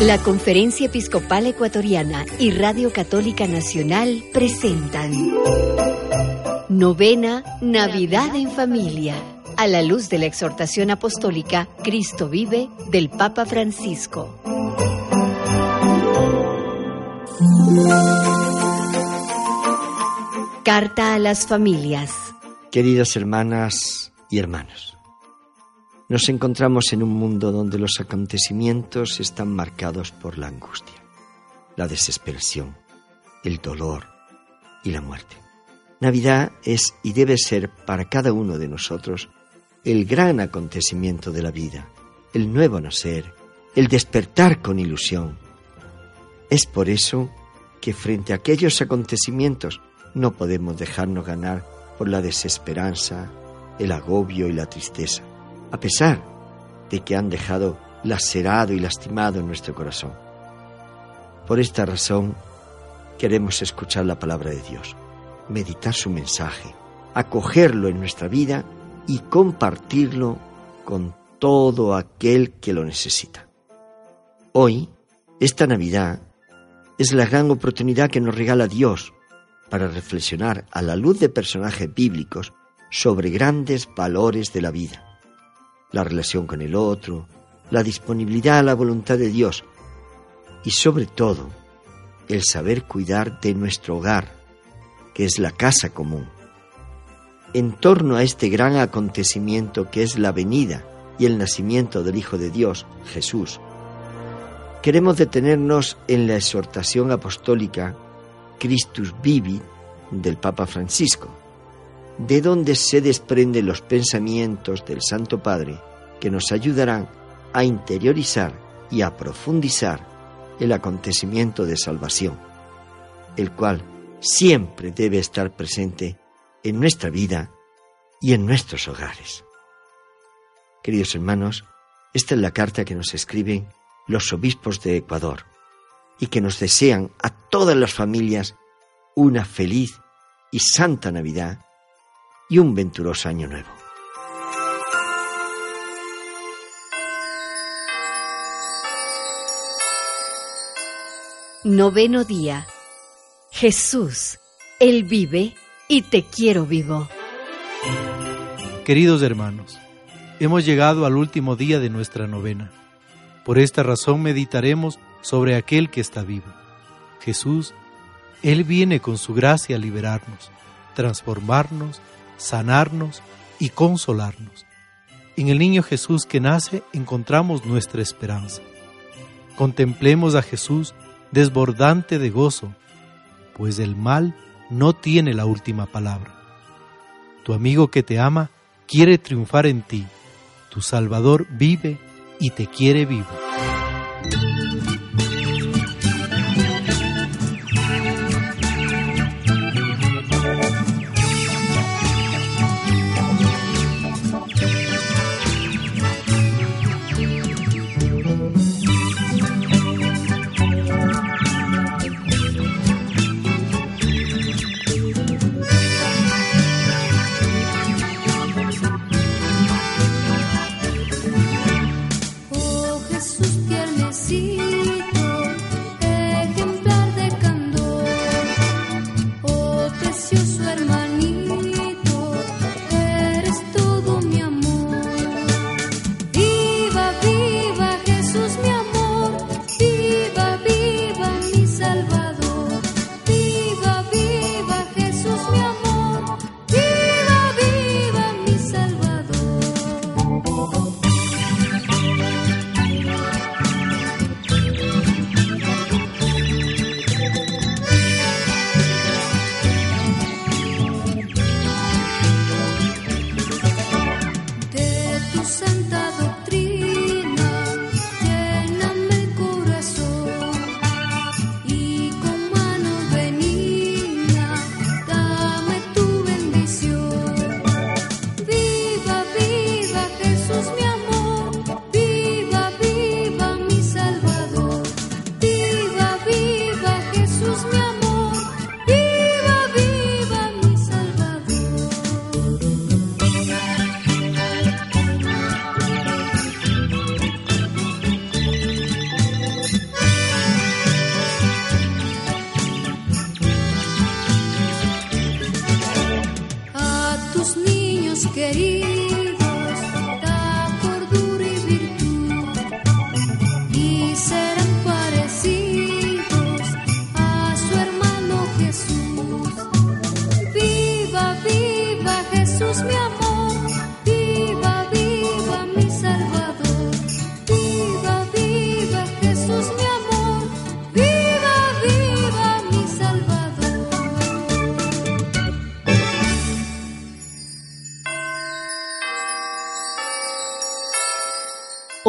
La Conferencia Episcopal Ecuatoriana y Radio Católica Nacional presentan Novena Navidad en Familia, a la luz de la exhortación apostólica Cristo vive del Papa Francisco. Carta a las familias. Queridas hermanas y hermanos. Nos encontramos en un mundo donde los acontecimientos están marcados por la angustia, la desesperación, el dolor y la muerte. Navidad es y debe ser para cada uno de nosotros el gran acontecimiento de la vida, el nuevo nacer, el despertar con ilusión. Es por eso que frente a aquellos acontecimientos no podemos dejarnos ganar por la desesperanza, el agobio y la tristeza a pesar de que han dejado lacerado y lastimado nuestro corazón. Por esta razón, queremos escuchar la palabra de Dios, meditar su mensaje, acogerlo en nuestra vida y compartirlo con todo aquel que lo necesita. Hoy, esta Navidad, es la gran oportunidad que nos regala Dios para reflexionar a la luz de personajes bíblicos sobre grandes valores de la vida la relación con el otro, la disponibilidad a la voluntad de Dios y sobre todo el saber cuidar de nuestro hogar, que es la casa común. En torno a este gran acontecimiento que es la venida y el nacimiento del Hijo de Dios, Jesús, queremos detenernos en la exhortación apostólica Christus Vivi del Papa Francisco de donde se desprenden los pensamientos del Santo Padre que nos ayudarán a interiorizar y a profundizar el acontecimiento de salvación, el cual siempre debe estar presente en nuestra vida y en nuestros hogares. Queridos hermanos, esta es la carta que nos escriben los obispos de Ecuador y que nos desean a todas las familias una feliz y santa Navidad y un venturoso año nuevo. Noveno día. Jesús, Él vive y te quiero vivo. Queridos hermanos, hemos llegado al último día de nuestra novena. Por esta razón meditaremos sobre aquel que está vivo. Jesús, Él viene con su gracia a liberarnos, transformarnos sanarnos y consolarnos. En el niño Jesús que nace encontramos nuestra esperanza. Contemplemos a Jesús desbordante de gozo, pues el mal no tiene la última palabra. Tu amigo que te ama quiere triunfar en ti. Tu Salvador vive y te quiere vivo.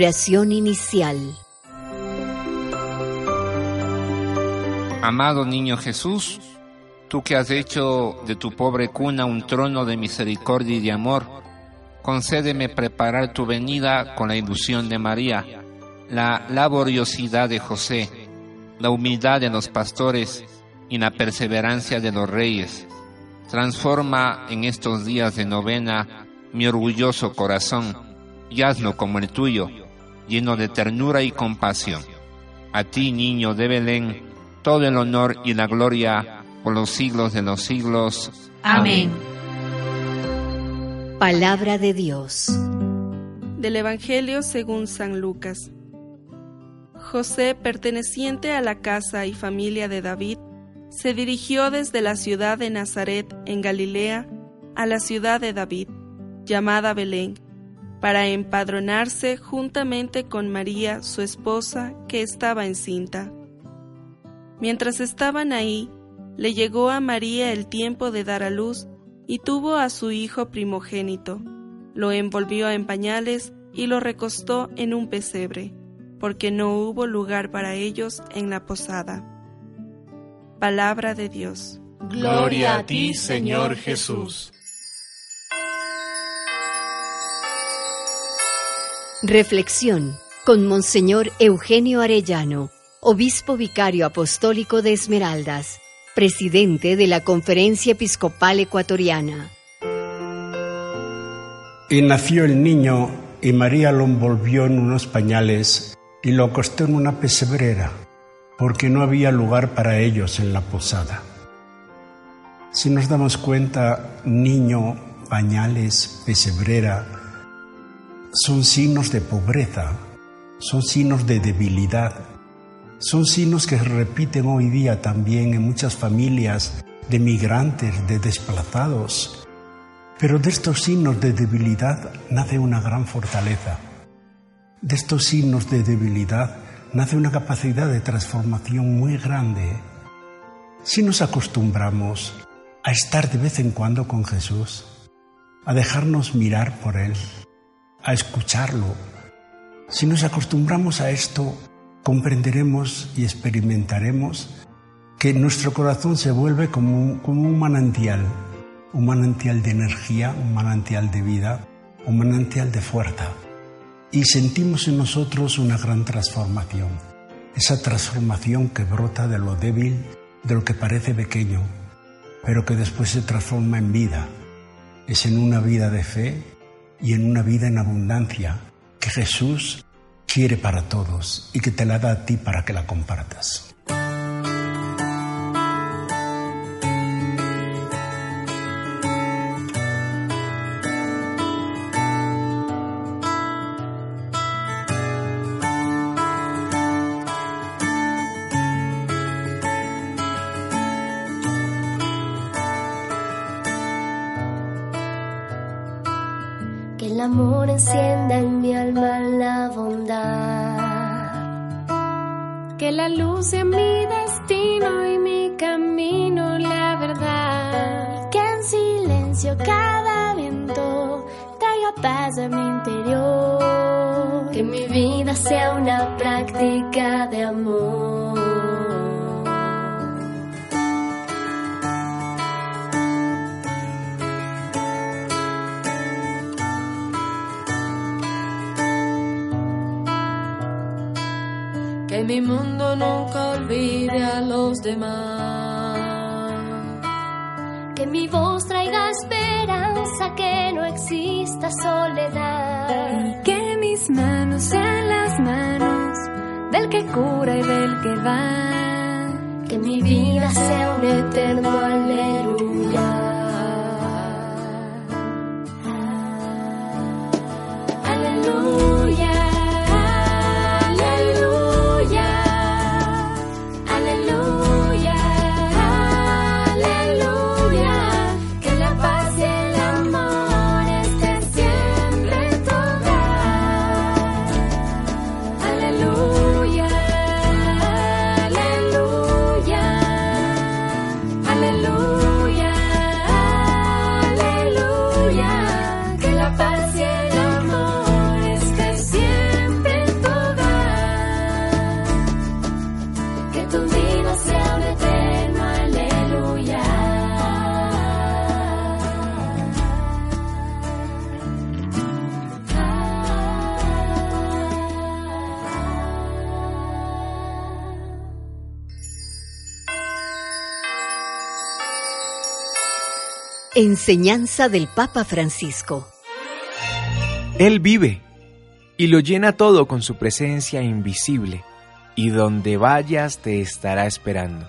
Oración inicial. Amado niño Jesús, tú que has hecho de tu pobre cuna un trono de misericordia y de amor, concédeme preparar tu venida con la ilusión de María, la laboriosidad de José, la humildad de los pastores y la perseverancia de los reyes. Transforma en estos días de novena mi orgulloso corazón y hazlo como el tuyo, lleno de ternura y compasión. A ti, niño de Belén, todo el honor y la gloria por los siglos de los siglos. Amén. Palabra de Dios. Del Evangelio según San Lucas. José, perteneciente a la casa y familia de David, se dirigió desde la ciudad de Nazaret, en Galilea, a la ciudad de David, llamada Belén, para empadronarse juntamente con María, su esposa, que estaba encinta. Mientras estaban ahí, le llegó a María el tiempo de dar a luz y tuvo a su hijo primogénito. Lo envolvió en pañales y lo recostó en un pesebre, porque no hubo lugar para ellos en la posada. Palabra de Dios. Gloria a ti, Señor Jesús. Reflexión con Monseñor Eugenio Arellano, Obispo Vicario Apostólico de Esmeraldas, presidente de la Conferencia Episcopal Ecuatoriana. Y nació el niño y María lo envolvió en unos pañales y lo acostó en una pesebrera, porque no había lugar para ellos en la posada. Si nos damos cuenta, niño, pañales, pesebrera, son signos de pobreza, son signos de debilidad, son signos que se repiten hoy día también en muchas familias de migrantes, de desplazados. Pero de estos signos de debilidad nace una gran fortaleza. De estos signos de debilidad nace una capacidad de transformación muy grande. Si nos acostumbramos a estar de vez en cuando con Jesús, a dejarnos mirar por Él, a escucharlo. Si nos acostumbramos a esto, comprenderemos y experimentaremos que nuestro corazón se vuelve como un, como un manantial, un manantial de energía, un manantial de vida, un manantial de fuerza. Y sentimos en nosotros una gran transformación, esa transformación que brota de lo débil, de lo que parece pequeño, pero que después se transforma en vida. Es en una vida de fe, y en una vida en abundancia que Jesús quiere para todos y que te la da a ti para que la compartas. El amor encienda en mi alma la bondad. Que la luz sea mi destino y mi camino la verdad. Que en silencio cada viento traiga paz a mi interior. Que mi vida sea una práctica de amor. Mi mundo nunca olvide a los demás. Que mi voz traiga esperanza, que no exista soledad. Y que mis manos sean las manos del que cura y del que va. Que mi vida sea un eterno aleluya. Enseñanza del Papa Francisco. Él vive y lo llena todo con su presencia invisible, y donde vayas te estará esperando.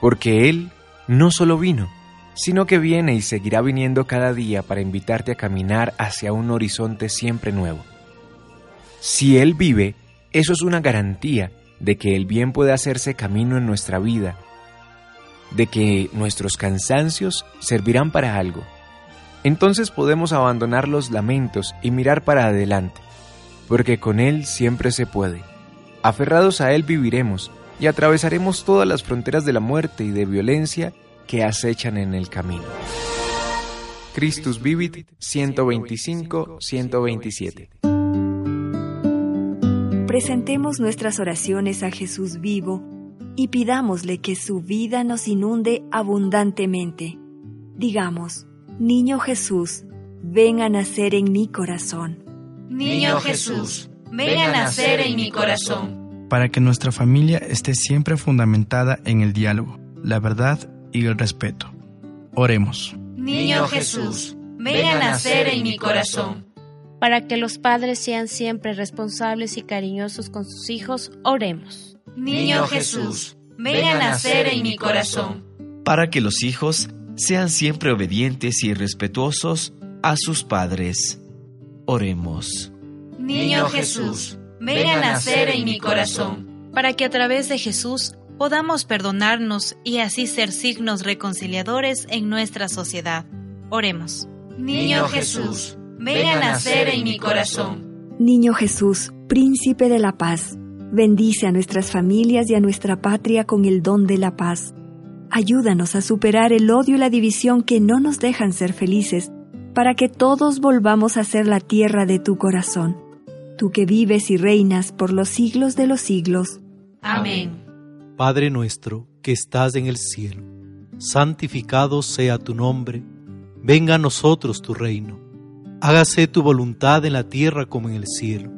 Porque Él no solo vino, sino que viene y seguirá viniendo cada día para invitarte a caminar hacia un horizonte siempre nuevo. Si Él vive, eso es una garantía de que el bien puede hacerse camino en nuestra vida de que nuestros cansancios servirán para algo. Entonces podemos abandonar los lamentos y mirar para adelante, porque con Él siempre se puede. Aferrados a Él viviremos y atravesaremos todas las fronteras de la muerte y de violencia que acechan en el camino. Christus Vivit 125-127 Presentemos nuestras oraciones a Jesús vivo y pidámosle que su vida nos inunde abundantemente. Digamos, Niño Jesús, ven a nacer en mi corazón. Niño Jesús, ven a nacer en mi corazón. Para que nuestra familia esté siempre fundamentada en el diálogo, la verdad y el respeto. Oremos. Niño Jesús, ven a nacer en mi corazón. Para que los padres sean siempre responsables y cariñosos con sus hijos, oremos. Niño Jesús, ven a nacer en mi corazón. Para que los hijos sean siempre obedientes y respetuosos a sus padres. Oremos. Niño Jesús, ven a nacer en mi corazón. Para que a través de Jesús podamos perdonarnos y así ser signos reconciliadores en nuestra sociedad. Oremos. Niño Jesús, ven a nacer en mi corazón. Niño Jesús, príncipe de la paz Bendice a nuestras familias y a nuestra patria con el don de la paz. Ayúdanos a superar el odio y la división que no nos dejan ser felices, para que todos volvamos a ser la tierra de tu corazón. Tú que vives y reinas por los siglos de los siglos. Amén. Padre nuestro que estás en el cielo, santificado sea tu nombre, venga a nosotros tu reino, hágase tu voluntad en la tierra como en el cielo.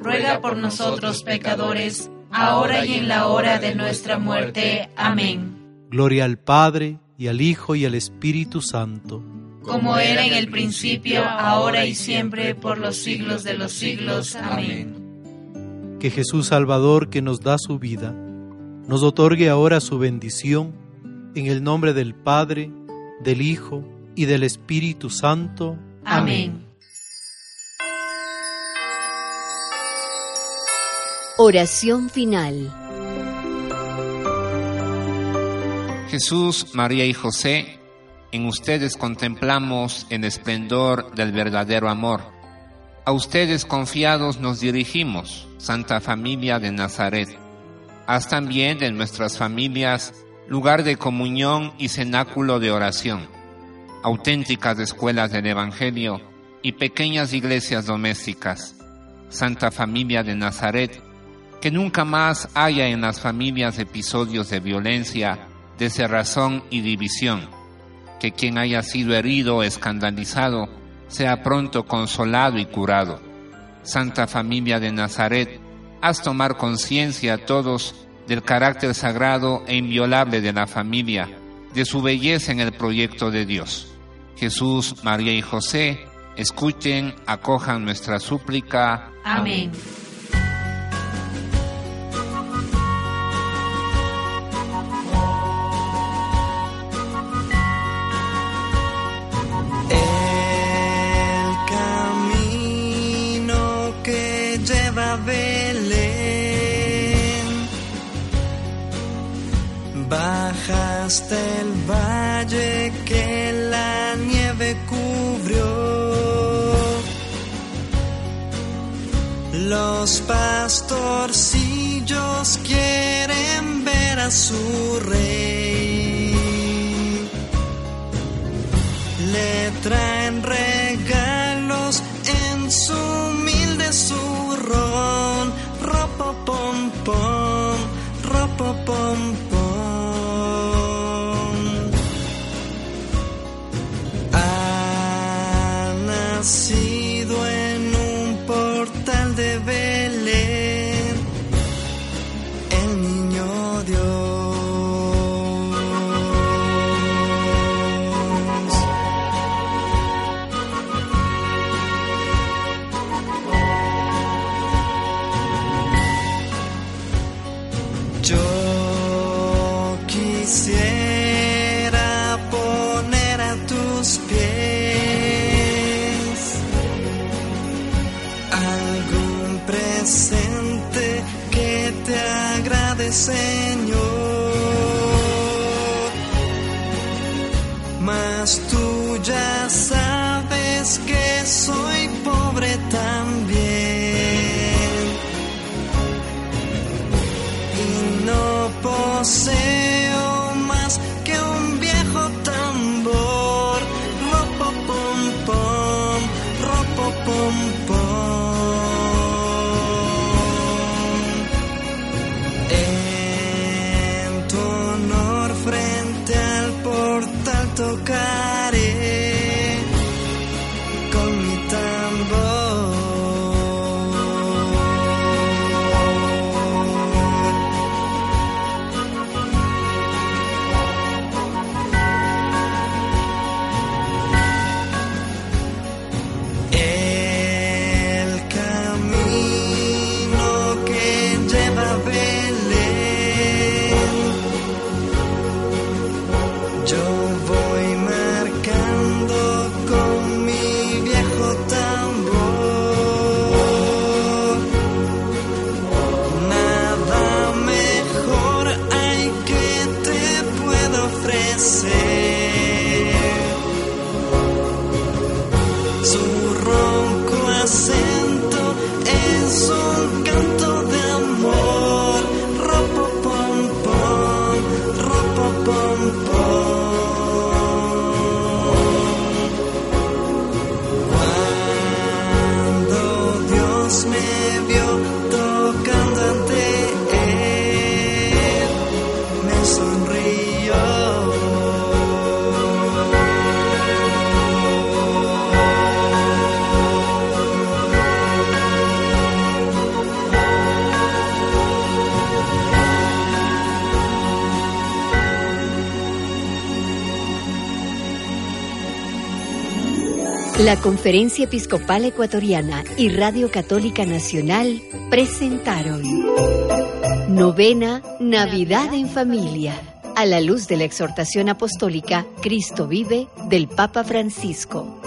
ruega por nosotros pecadores, ahora y en la hora de nuestra muerte. Amén. Gloria al Padre, y al Hijo, y al Espíritu Santo. Como era en el principio, ahora y siempre, por los siglos de los siglos. Amén. Que Jesús Salvador, que nos da su vida, nos otorgue ahora su bendición, en el nombre del Padre, del Hijo y del Espíritu Santo. Amén. Oración final. Jesús, María y José, en ustedes contemplamos el esplendor del verdadero amor. A ustedes confiados nos dirigimos, Santa Familia de Nazaret. Haz también de nuestras familias lugar de comunión y cenáculo de oración, auténticas escuelas del Evangelio y pequeñas iglesias domésticas. Santa Familia de Nazaret, que nunca más haya en las familias episodios de violencia, de cerrazón y división, que quien haya sido herido o escandalizado sea pronto consolado y curado. Santa Familia de Nazaret, haz tomar conciencia a todos del carácter sagrado e inviolable de la familia, de su belleza en el proyecto de Dios. Jesús, María y José, escuchen, acojan nuestra súplica. Amén. dejaste el valle que la nieve cubrió. Los pastorcillos quieren ver a su rey. Le traen regalos en su humilde zurrón. Ropopom, pom, ropopom, tú. number. La Conferencia Episcopal Ecuatoriana y Radio Católica Nacional presentaron Novena Navidad en Familia, a la luz de la exhortación apostólica Cristo vive del Papa Francisco.